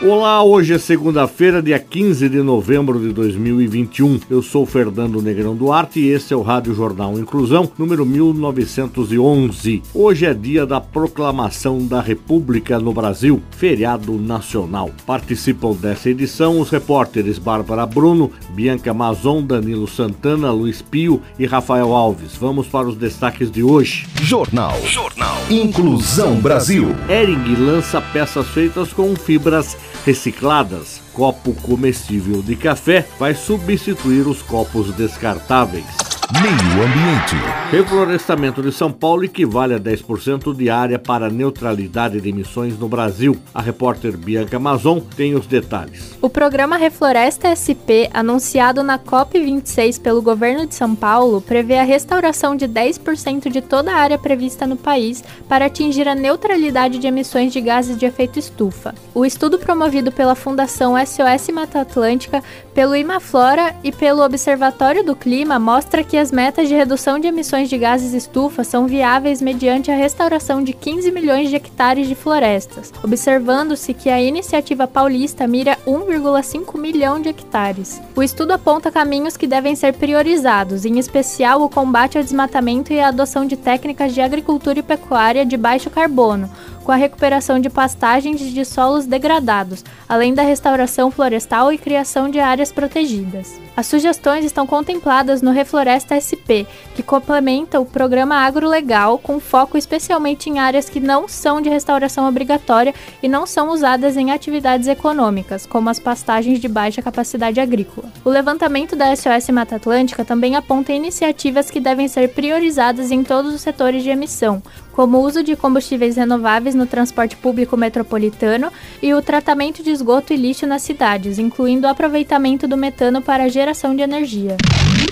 Olá, hoje é segunda-feira, dia 15 de novembro de 2021. Eu sou Fernando Negrão Duarte e esse é o Rádio Jornal Inclusão, número 1911. Hoje é dia da proclamação da República no Brasil, feriado nacional. Participam dessa edição os repórteres Bárbara Bruno, Bianca Mazon, Danilo Santana, Luiz Pio e Rafael Alves. Vamos para os destaques de hoje. Jornal. Jornal. Inclusão Brasil. Ering lança peças feitas com fibras recicladas. Copo comestível de café vai substituir os copos descartáveis. Meio Ambiente. Reflorestamento de São Paulo equivale a 10% de área para neutralidade de emissões no Brasil. A repórter Bianca Mazon tem os detalhes. O programa Refloresta SP, anunciado na COP26 pelo governo de São Paulo, prevê a restauração de 10% de toda a área prevista no país para atingir a neutralidade de emissões de gases de efeito estufa. O estudo promovido pela Fundação SOS Mata Atlântica, pelo Imaflora e pelo Observatório do Clima mostra que as metas de redução de emissões de gases estufa são viáveis mediante a restauração de 15 milhões de hectares de florestas, observando-se que a iniciativa paulista mira 1,5 milhão de hectares. O estudo aponta caminhos que devem ser priorizados, em especial o combate ao desmatamento e a adoção de técnicas de agricultura e pecuária de baixo carbono, com a recuperação de pastagens de solos degradados, além da restauração florestal e criação de áreas protegidas. As sugestões estão contempladas no Refloresta SP, que complementa o programa Agrolegal com foco especialmente em áreas que não são de restauração obrigatória e não são usadas em atividades econômicas, como as pastagens de baixa capacidade agrícola. O levantamento da SOS Mata Atlântica também aponta iniciativas que devem ser priorizadas em todos os setores de emissão, como o uso de combustíveis renováveis no transporte público metropolitano e o tratamento de esgoto e lixo nas cidades, incluindo o aproveitamento do metano para a geração de energia.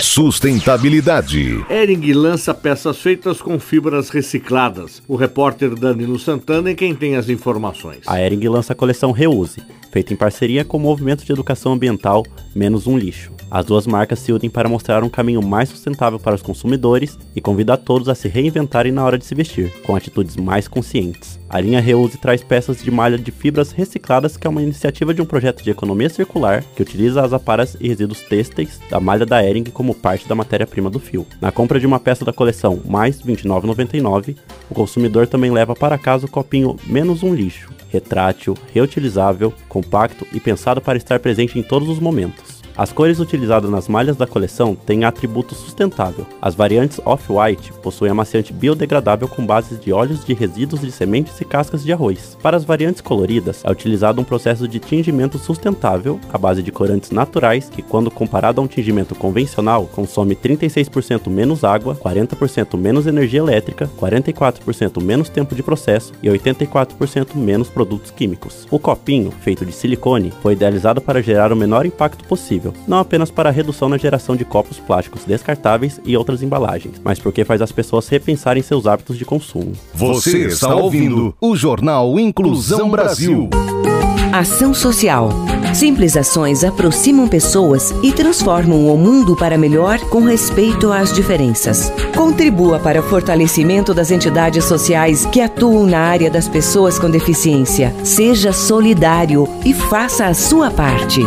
Sustentabilidade. Ering lança peças feitas com fibras recicladas. O repórter Danilo Santana é quem tem as informações. A Ering lança a coleção Reuse, feita em parceria com o Movimento de Educação Ambiental Menos um Lixo. As duas marcas se unem para mostrar um caminho mais sustentável para os consumidores e convida a todos a se reinventarem na hora de se vestir, com atitudes mais conscientes. A linha Reuse traz peças de malha de fibras recicladas, que é uma iniciativa de um projeto de economia circular que utiliza as aparas e resíduos têxteis da malha da Ering como parte da matéria-prima do fio. Na compra de uma peça da coleção mais R$ 29,99, o consumidor também leva para casa o copinho Menos um Lixo, retrátil, reutilizável, compacto e pensado para estar presente em todos os momentos. As cores utilizadas nas malhas da coleção têm atributo sustentável. As variantes Off-White possuem amaciante biodegradável com bases de óleos de resíduos de sementes e cascas de arroz. Para as variantes coloridas, é utilizado um processo de tingimento sustentável à base de corantes naturais que, quando comparado a um tingimento convencional, consome 36% menos água, 40% menos energia elétrica, 44% menos tempo de processo e 84% menos produtos químicos. O copinho, feito de silicone, foi idealizado para gerar o menor impacto possível não apenas para a redução na geração de copos plásticos descartáveis e outras embalagens, mas porque faz as pessoas repensarem seus hábitos de consumo. Você está ouvindo o Jornal Inclusão Brasil. Ação Social. Simples ações aproximam pessoas e transformam o mundo para melhor com respeito às diferenças. Contribua para o fortalecimento das entidades sociais que atuam na área das pessoas com deficiência. Seja solidário e faça a sua parte.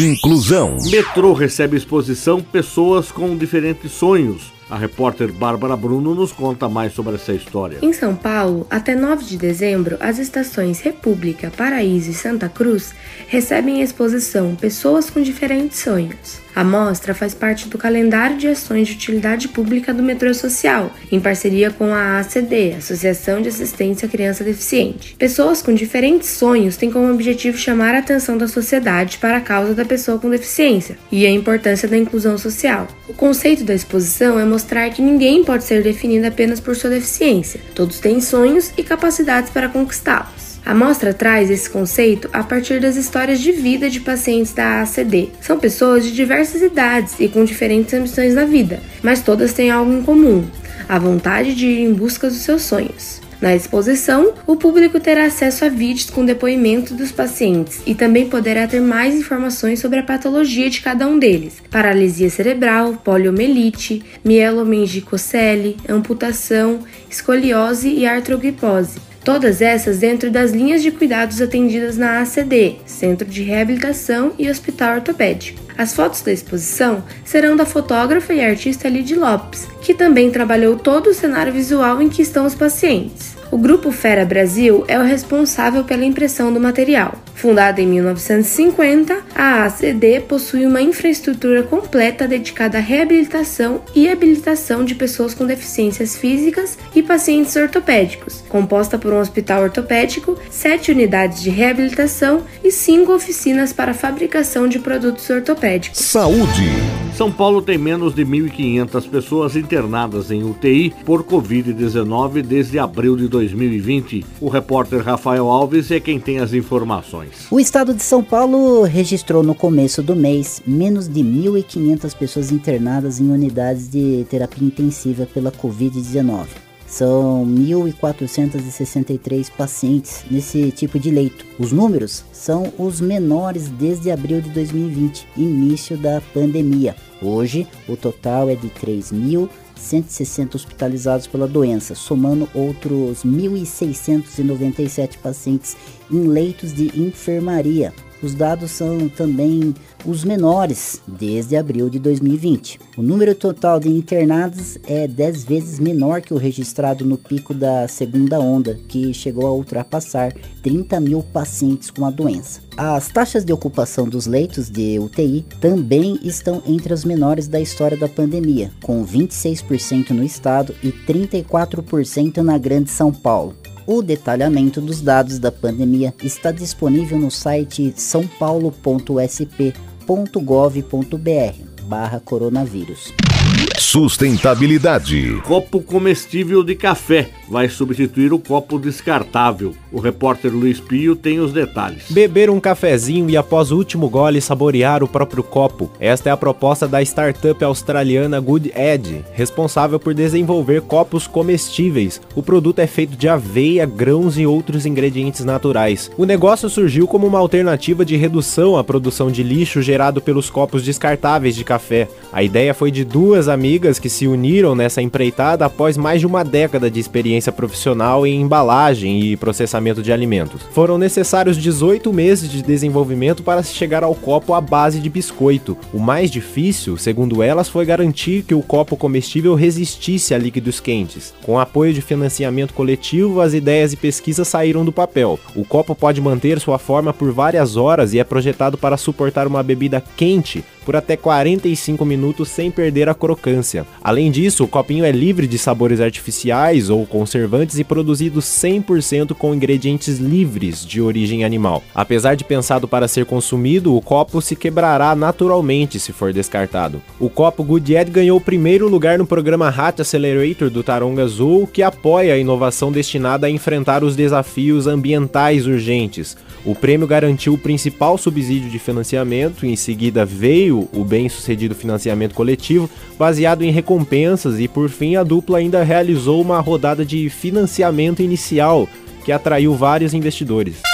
Inclusão. Metrô recebe exposição Pessoas com Diferentes Sonhos a repórter Bárbara Bruno nos conta mais sobre essa história. Em São Paulo, até 9 de dezembro, as estações República, Paraíso e Santa Cruz recebem a exposição Pessoas com Diferentes Sonhos. A mostra faz parte do calendário de ações de utilidade pública do Metrô Social, em parceria com a ACD, Associação de Assistência à Criança Deficiente. Pessoas com diferentes sonhos têm como objetivo chamar a atenção da sociedade para a causa da pessoa com deficiência e a importância da inclusão social. O conceito da exposição é mostrar que ninguém pode ser definido apenas por sua deficiência. Todos têm sonhos e capacidades para conquistá-los. A mostra traz esse conceito a partir das histórias de vida de pacientes da ACD. São pessoas de diversas idades e com diferentes ambições na vida, mas todas têm algo em comum: a vontade de ir em busca dos seus sonhos. Na exposição, o público terá acesso a vídeos com depoimento dos pacientes e também poderá ter mais informações sobre a patologia de cada um deles: paralisia cerebral, poliomielite, mielomengicocele, amputação, escoliose e artrogripose. Todas essas dentro das linhas de cuidados atendidas na ACD, Centro de Reabilitação e Hospital Ortopédico. As fotos da exposição serão da fotógrafa e artista Lid Lopes, que também trabalhou todo o cenário visual em que estão os pacientes. O Grupo Fera Brasil é o responsável pela impressão do material. Fundada em 1950, a ACD possui uma infraestrutura completa dedicada à reabilitação e habilitação de pessoas com deficiências físicas e pacientes ortopédicos, composta por um hospital ortopédico, sete unidades de reabilitação e cinco oficinas para fabricação de produtos ortopédicos. Saúde. São Paulo tem menos de 1.500 pessoas internadas em UTI por Covid-19 desde abril de 2020. O repórter Rafael Alves é quem tem as informações. O estado de São Paulo registrou no começo do mês menos de 1.500 pessoas internadas em unidades de terapia intensiva pela Covid-19. São 1.463 pacientes nesse tipo de leito. Os números são os menores desde abril de 2020, início da pandemia. Hoje, o total é de 3.160 hospitalizados pela doença, somando outros 1.697 pacientes em leitos de enfermaria. Os dados são também os menores desde abril de 2020. O número total de internados é 10 vezes menor que o registrado no pico da segunda onda, que chegou a ultrapassar 30 mil pacientes com a doença. As taxas de ocupação dos leitos de UTI também estão entre as menores da história da pandemia, com 26% no estado e 34% na Grande São Paulo. O detalhamento dos dados da pandemia está disponível no site sãopaulo.sp.gov.br barra coronavírus. Sustentabilidade. Copo comestível de café vai substituir o copo descartável. O repórter Luiz Pio tem os detalhes. Beber um cafezinho e após o último gole saborear o próprio copo. Esta é a proposta da startup australiana Good Edge, responsável por desenvolver copos comestíveis. O produto é feito de aveia, grãos e outros ingredientes naturais. O negócio surgiu como uma alternativa de redução à produção de lixo gerado pelos copos descartáveis de café. A ideia foi de duas amigas que se uniram nessa empreitada após mais de uma década de experiência profissional em embalagem e processamento de alimentos. Foram necessários 18 meses de desenvolvimento para chegar ao copo à base de biscoito. O mais difícil, segundo elas, foi garantir que o copo comestível resistisse a líquidos quentes. Com apoio de financiamento coletivo, as ideias e pesquisas saíram do papel. O copo pode manter sua forma por várias horas e é projetado para suportar uma bebida quente por até 45 minutos sem perder a crocância. Além disso, o copinho é livre de sabores artificiais ou conservantes e produzido 100% com ingredientes livres de origem animal. Apesar de pensado para ser consumido, o copo se quebrará naturalmente se for descartado. O copo Goodyear ganhou o primeiro lugar no programa Hat Accelerator do Taronga Azul, que apoia a inovação destinada a enfrentar os desafios ambientais urgentes. O prêmio garantiu o principal subsídio de financiamento, em seguida veio o bem-sucedido financiamento coletivo, baseado em recompensas, e por fim a dupla ainda realizou uma rodada de financiamento inicial que atraiu vários investidores.